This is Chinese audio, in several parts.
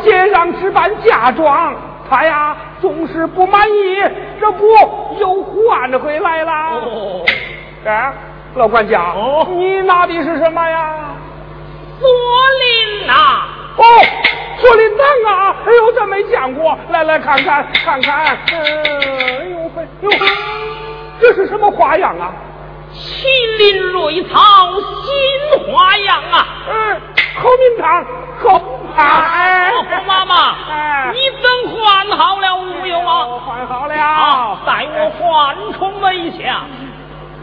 置办嫁妆，他呀总是不满意，这不又换回来了。哦，哎，老管家，哦你拿的是什么呀？锁麟呐，哦，锁麟囊啊！哎呦，这没见过，来来看看看看。嗯，哎呦嘿，哟，这是什么花样啊？麒麟瑞草新花样啊！嗯，好名堂，好哎，红妈妈，哎，你等换好了无有啊？我换好了。啊，待我换出梅香，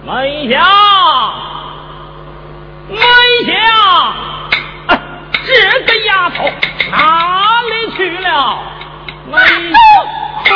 梅香，梅香，哎这个丫头哪里去了？梅香，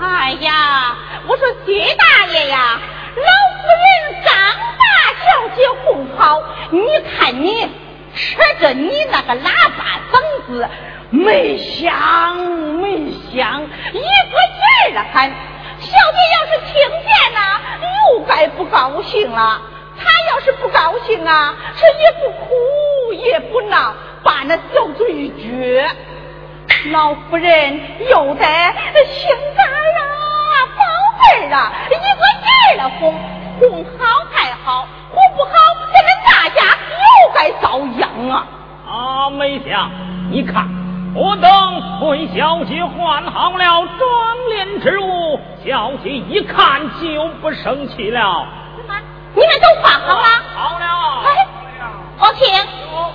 哎呀，我说薛大爷呀，老夫人张大小姐哄好，你看你扯着你那个喇叭嗓子，没响没响，一个劲儿的喊。小姐要是听见呐，又该不高兴了。她要是不高兴啊，这也不哭也不闹，把那小嘴一撅。老夫人又得心肝啊，宝贝儿啊，一个劲儿的哄，哄好才好，哄不好，咱们大家又该遭殃啊！啊，梅香，你看，我等为小姐换好了妆脸之物，小姐一看就不生气了。怎么？你们都换好了？好了。哎，王庆，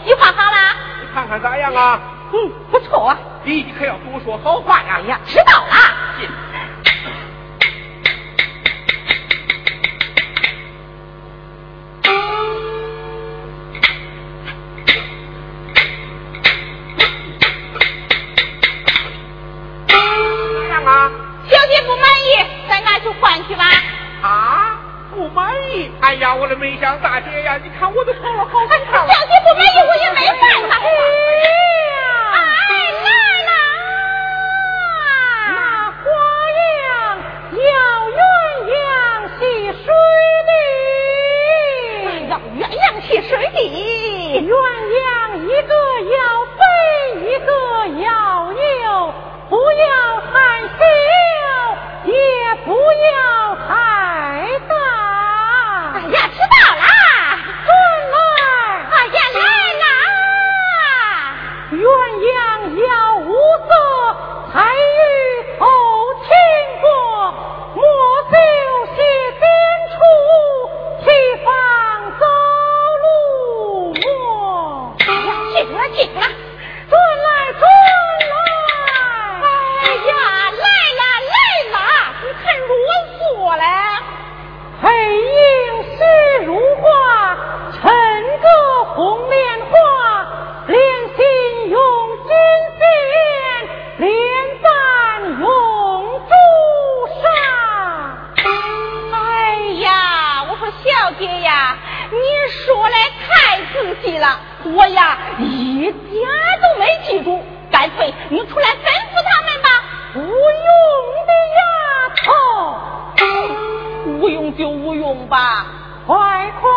你换好了？你看看咋样啊？嗯，不错啊。你可要多说好话呀！哎呀，知道了。就无用吧。快快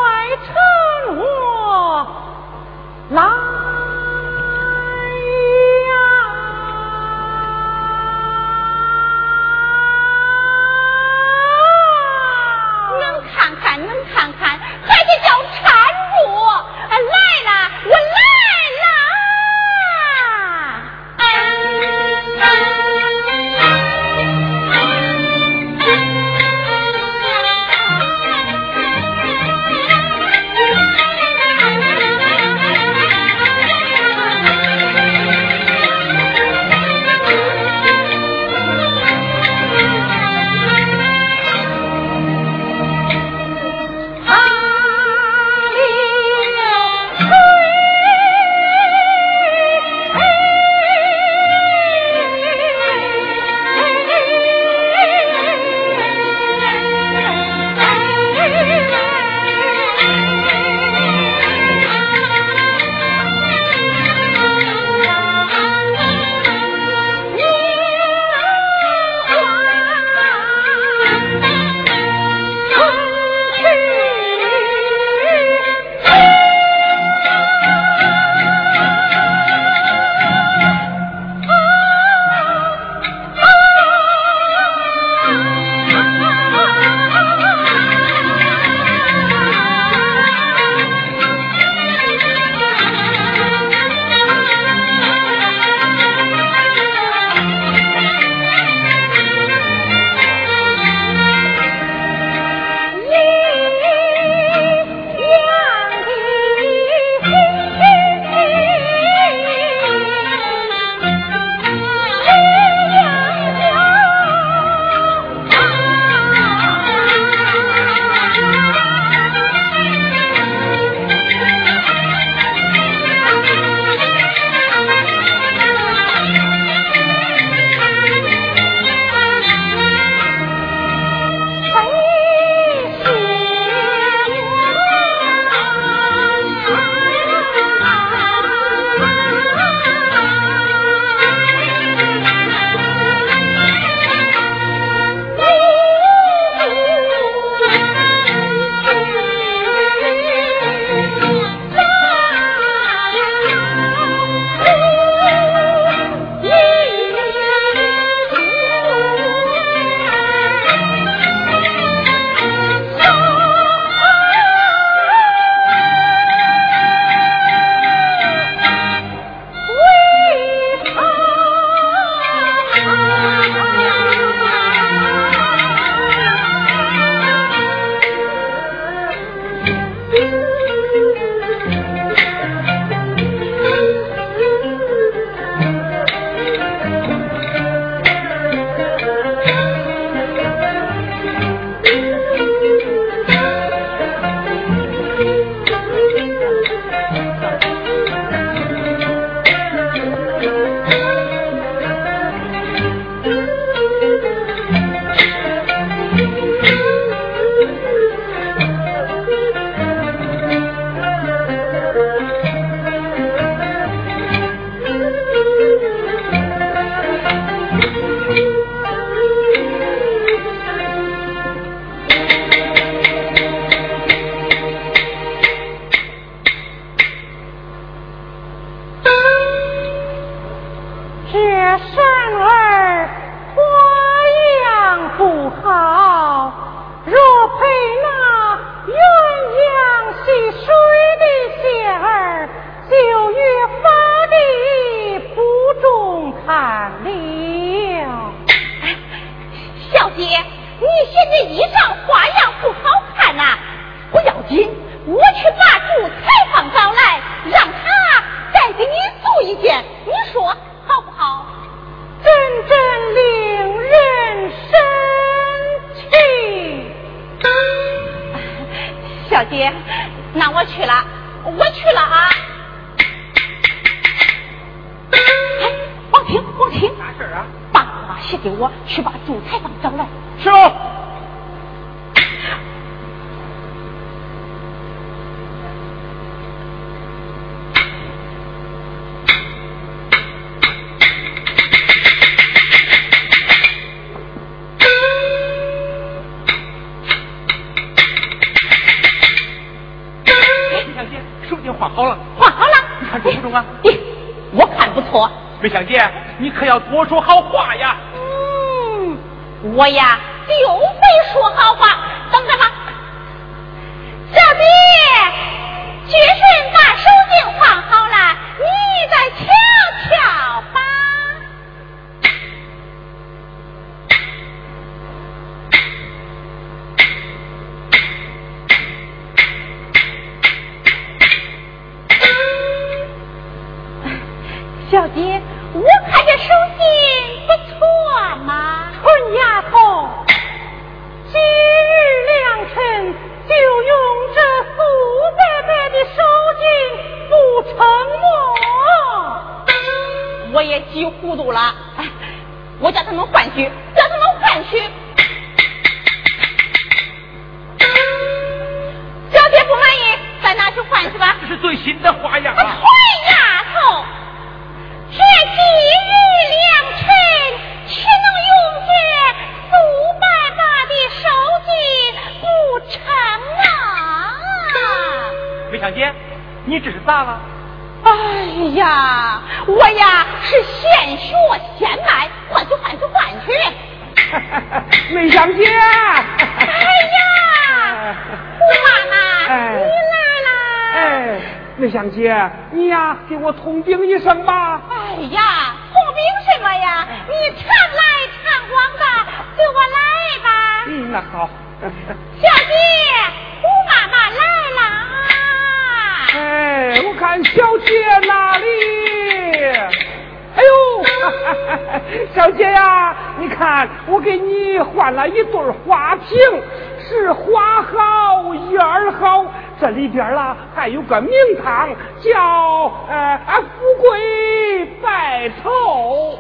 叫呃富贵白头。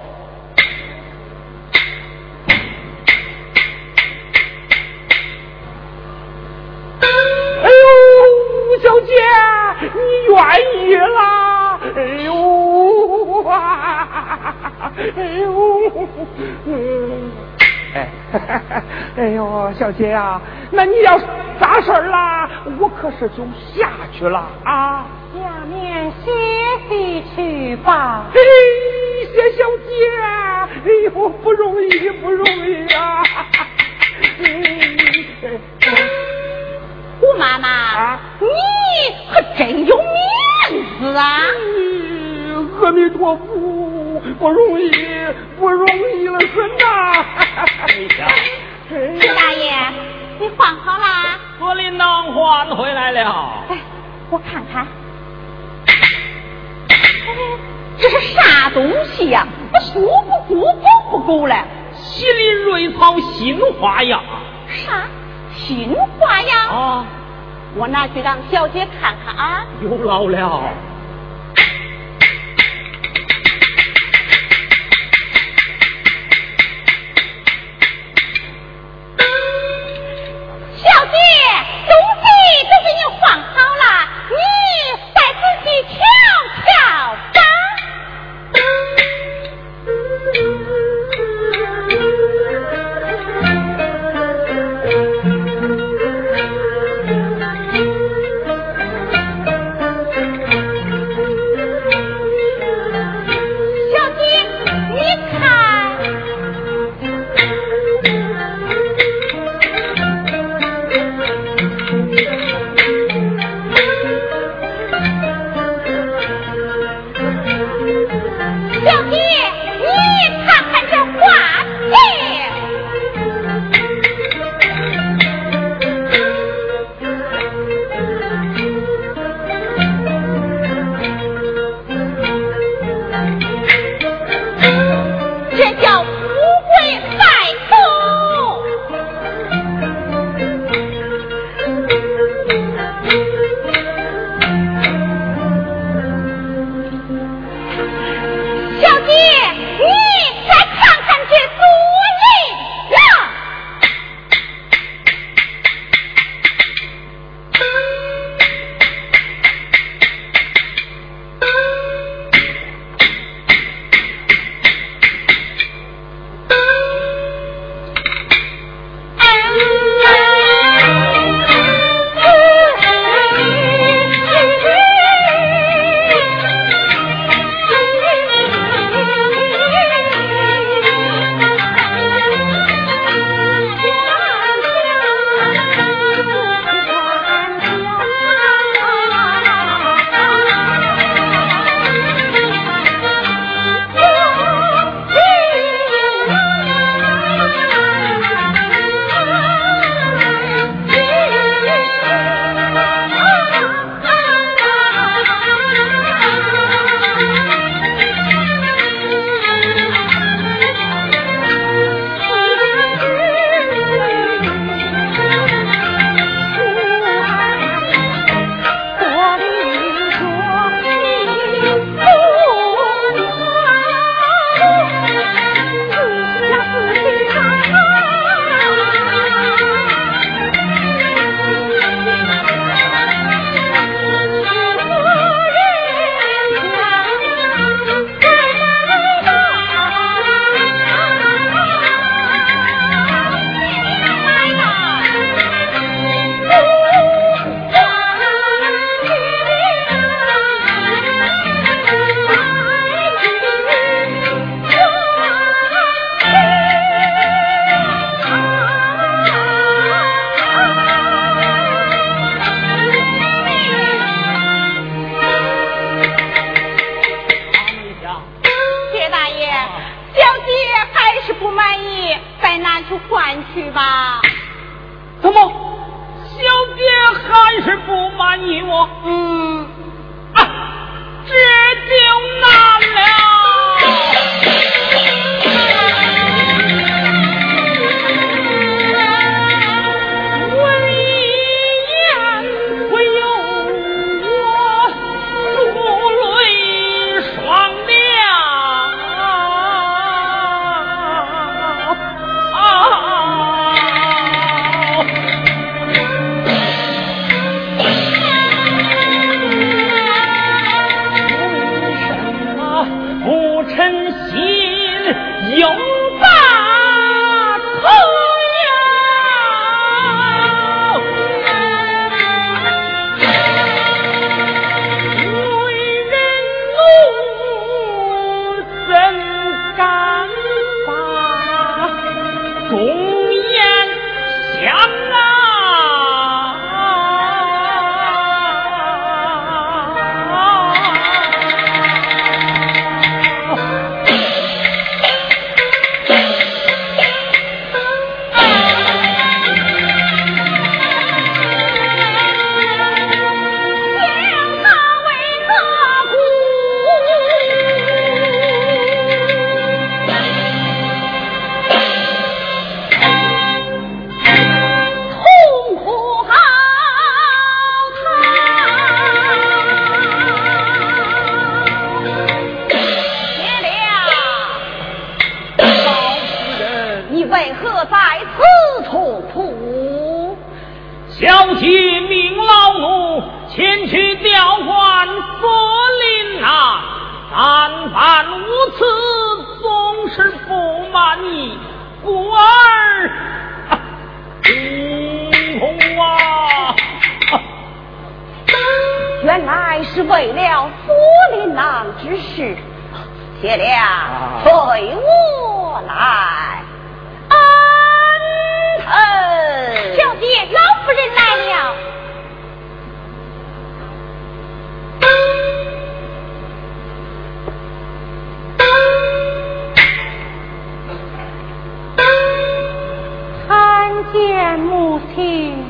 哎呦，小姐，你愿意啦？哎呦，哎呦，嗯。哎，哎呦，小姐啊，那你要咋事儿啦？我可是就下去了啊。下面歇息去吧。嘿，谢小姐，哎呦，不容易，不容易啊。胡妈妈，你可真有面子啊！阿弥陀佛，不容易，不容易了，孙呐！徐大爷，你换好了？左领导换回来了。哎，我看看，哎这是啥东西呀？书不够，狗不够嘞？喜林瑞草新花样。啥？新花样？啊！我拿去让小姐看看啊。有劳。了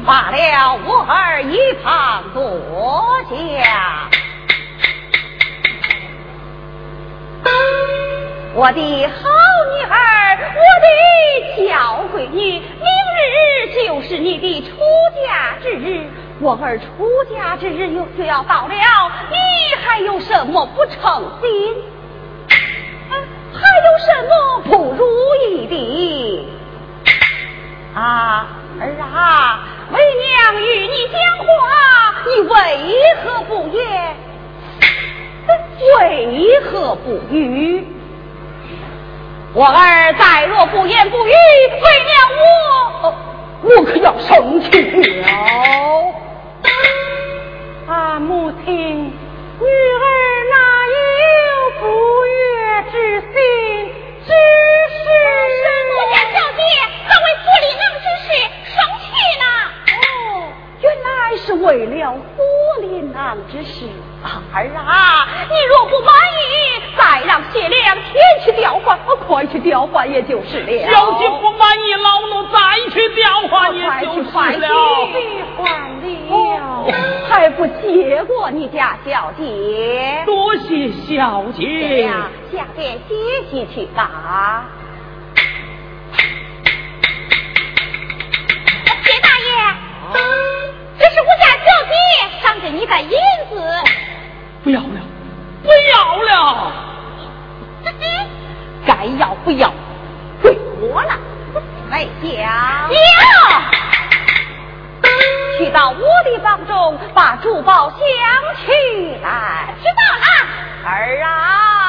罢了，我儿一旁坐下。我的好女儿，我的小闺女，明日就是你的出嫁之日。我儿出嫁之日又就要到了，你还有什么不称心？还有什么不如意的？啊儿啊，为娘与你讲话，你为何不言？为何不语？我儿再若不言不语，为娘我我可要生气了。啊，母亲，女儿为了府里郎之事。儿啊，你若不满意，再让谢良前去调换，快去调换也就是了。小姐不满意，老奴再去调换也就是了。换了，还不谢过你家小姐？多谢小姐。呀，下边歇息去吧。谢大爷，这是我家小姐赏给你的银子。不要了，不要了！该要不要？归我了。来讲，要去到我的房中，把珠宝抢去来。知道了，儿啊。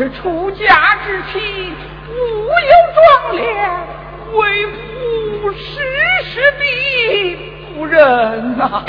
是出家之妻，无有壮烈，为夫时时地不忍呐、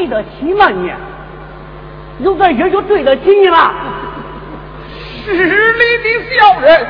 对得起吗你？有段学就对得起你了。十里的小人。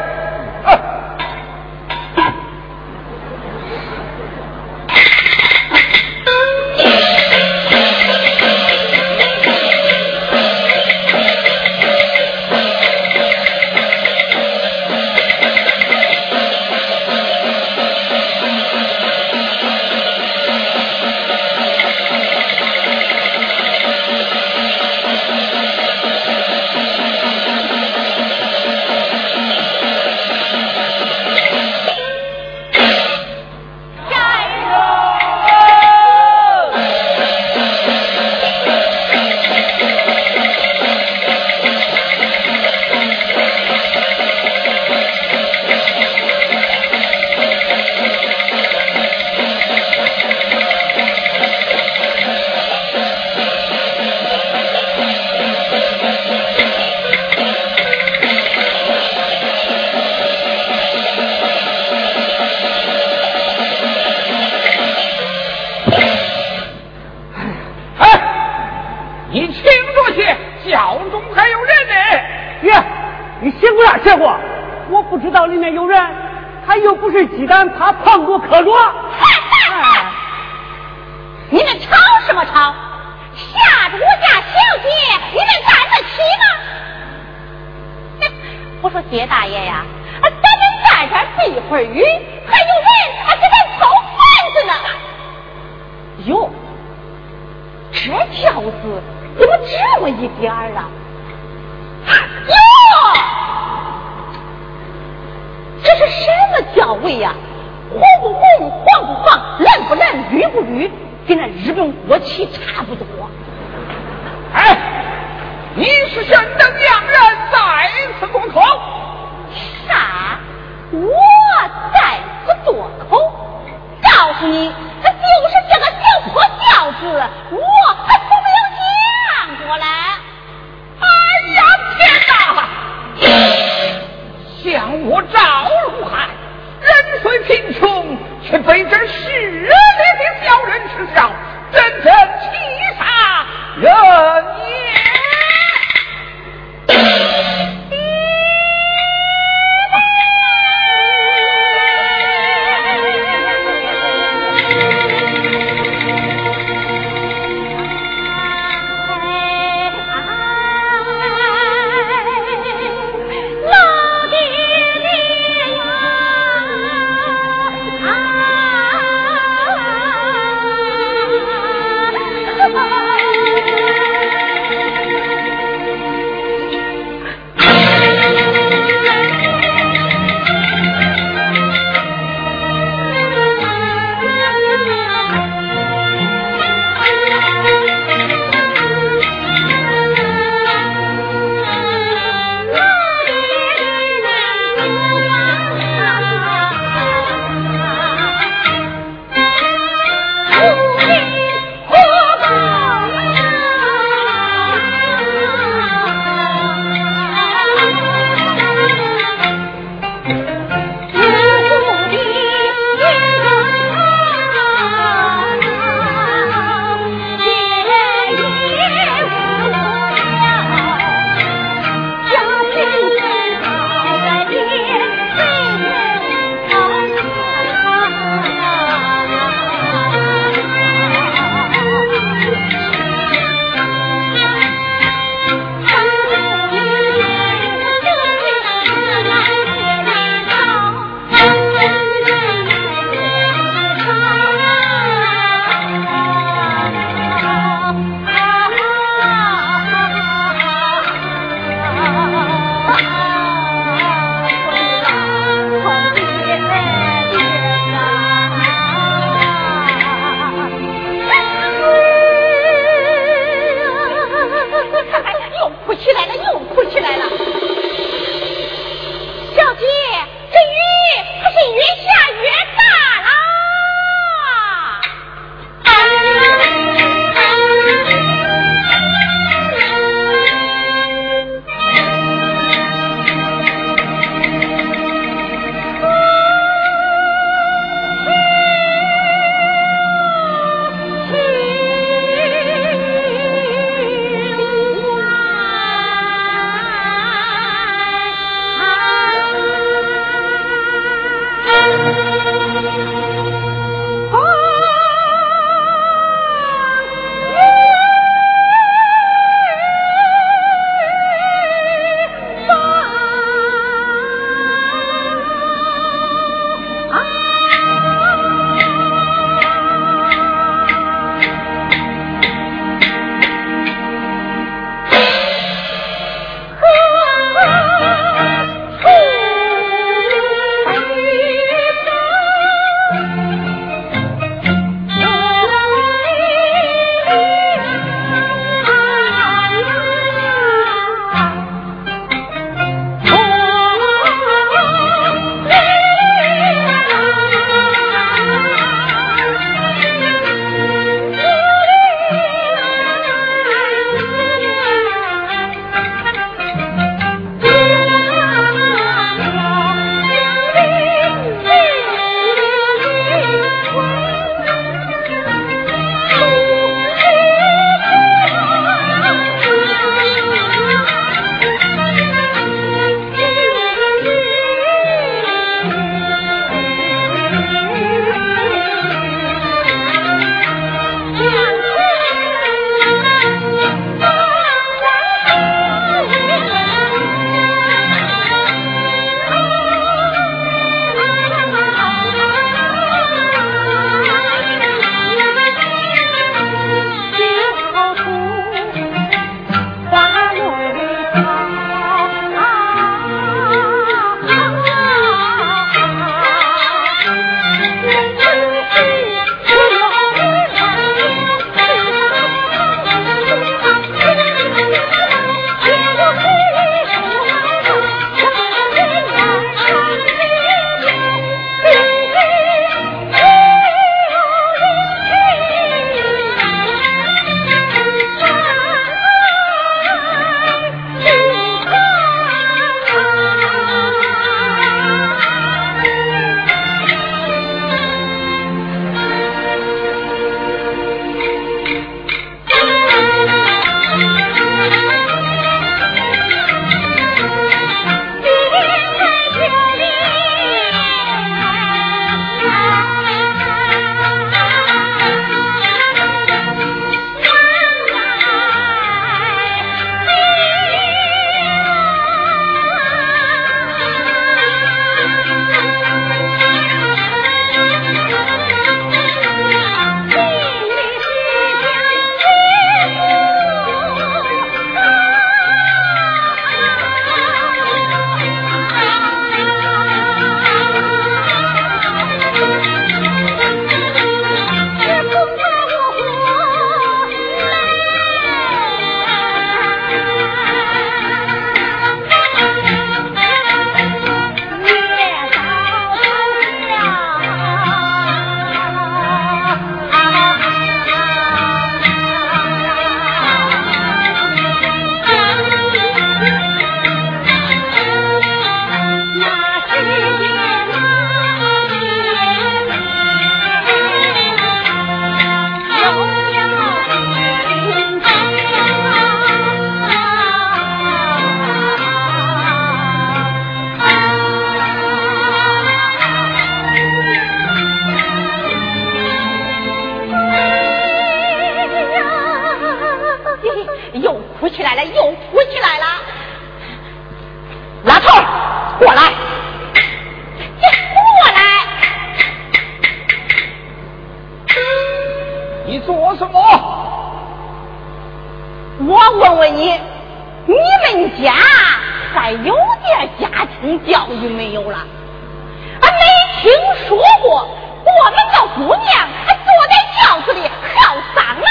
听说过我们的姑娘还坐在轿子里好丧啊！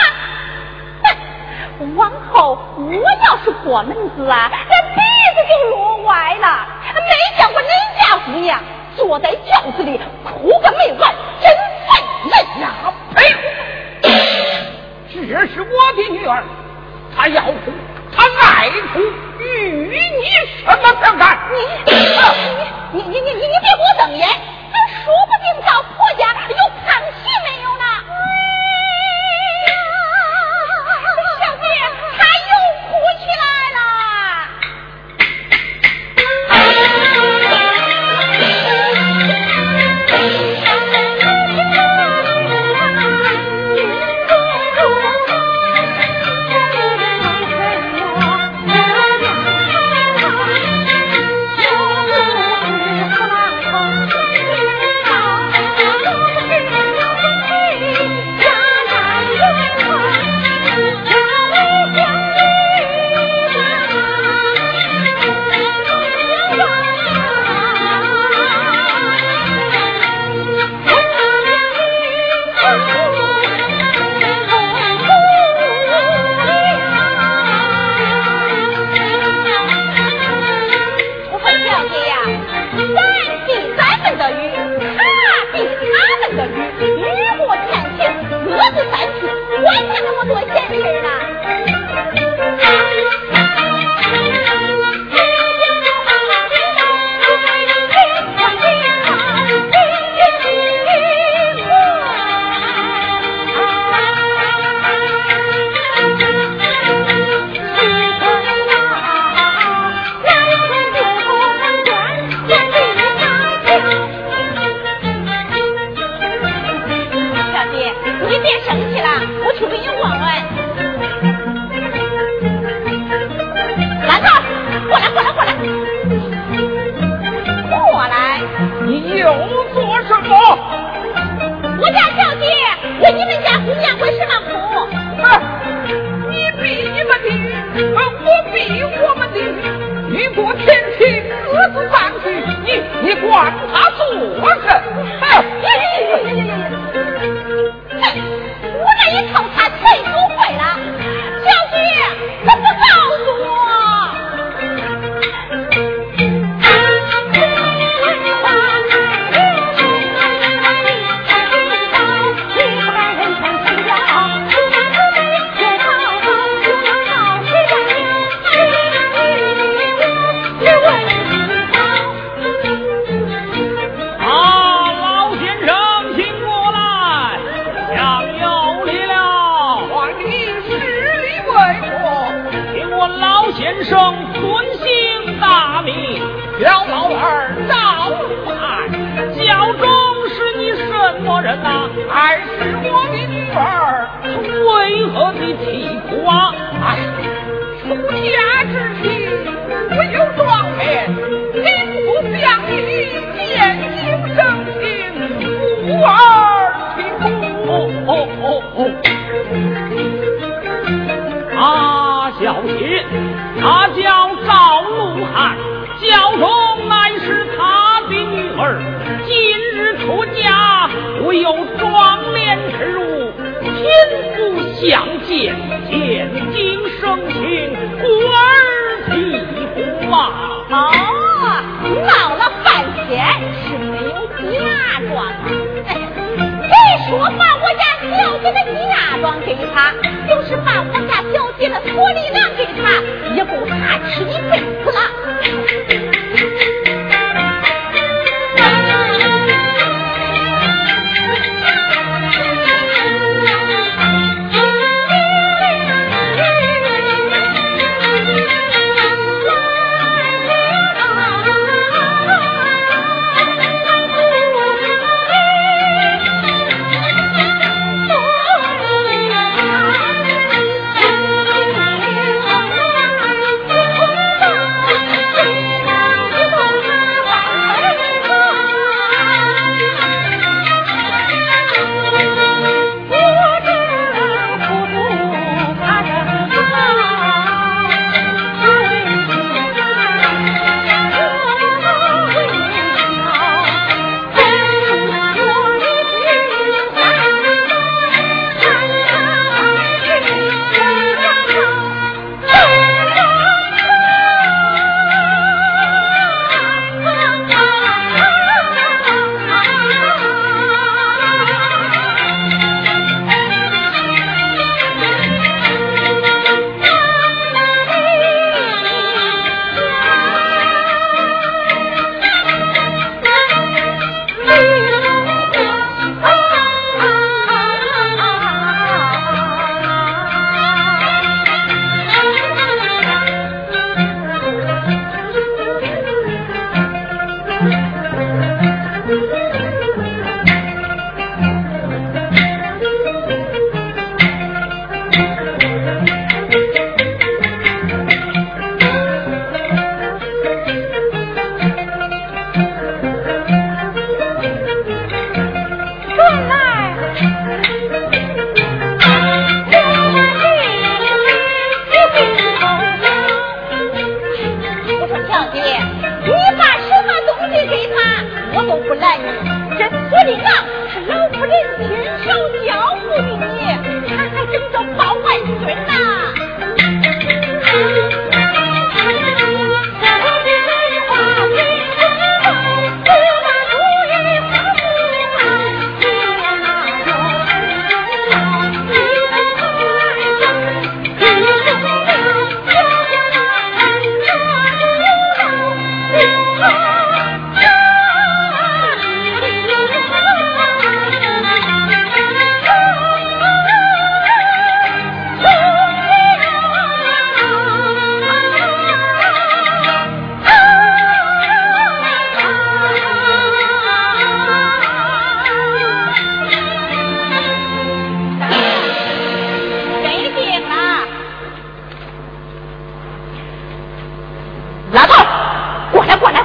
往后我要是过门子啊，那鼻子就落歪了。没见过你家姑娘坐在轿子里哭个没完，真烦人呀！呸！这是我的女儿，她要哭，她爱哭，与你什么相干？你、你你你你你别给我瞪眼！说不定搞破家了又哦。给他就是把我家小姐的锁里囊给他也够他吃一辈子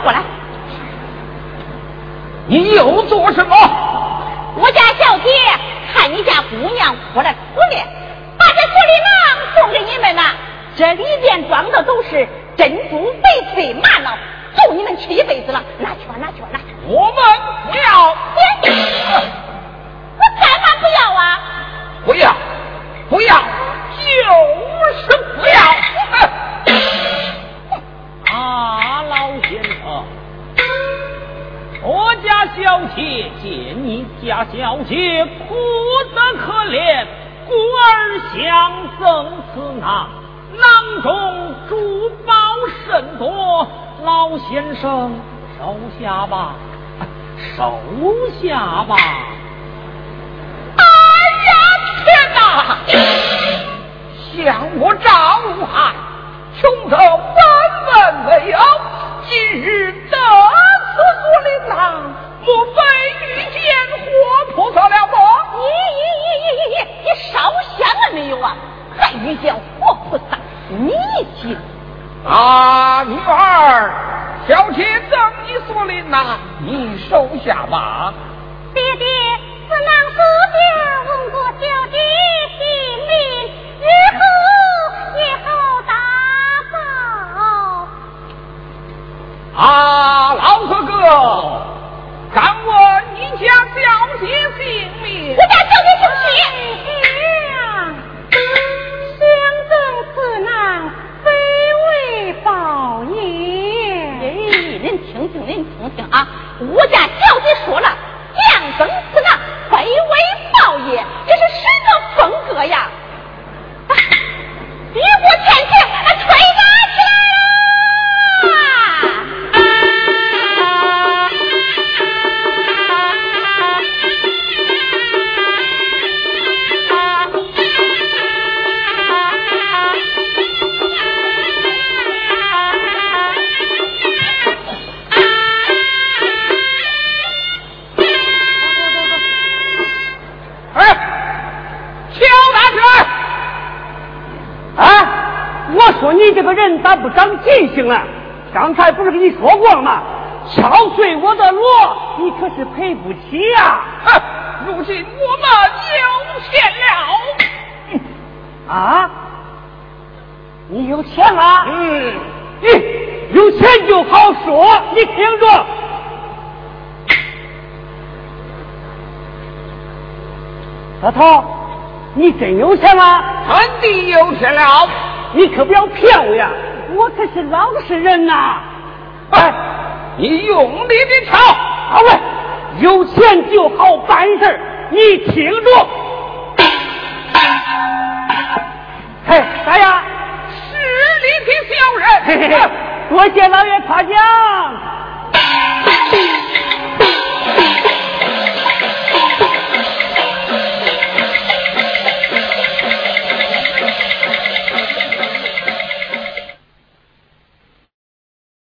过来。你又做什么？我家小姐看你家姑娘过来我。真有钱吗？真的有钱了。你可不要骗我呀！我可是老实人呐！哎，你用力的敲，好嘞，有钱就好办事你听着，嘿，大爷，是你的小人，嘿嘿嘿，多谢老爷夸奖。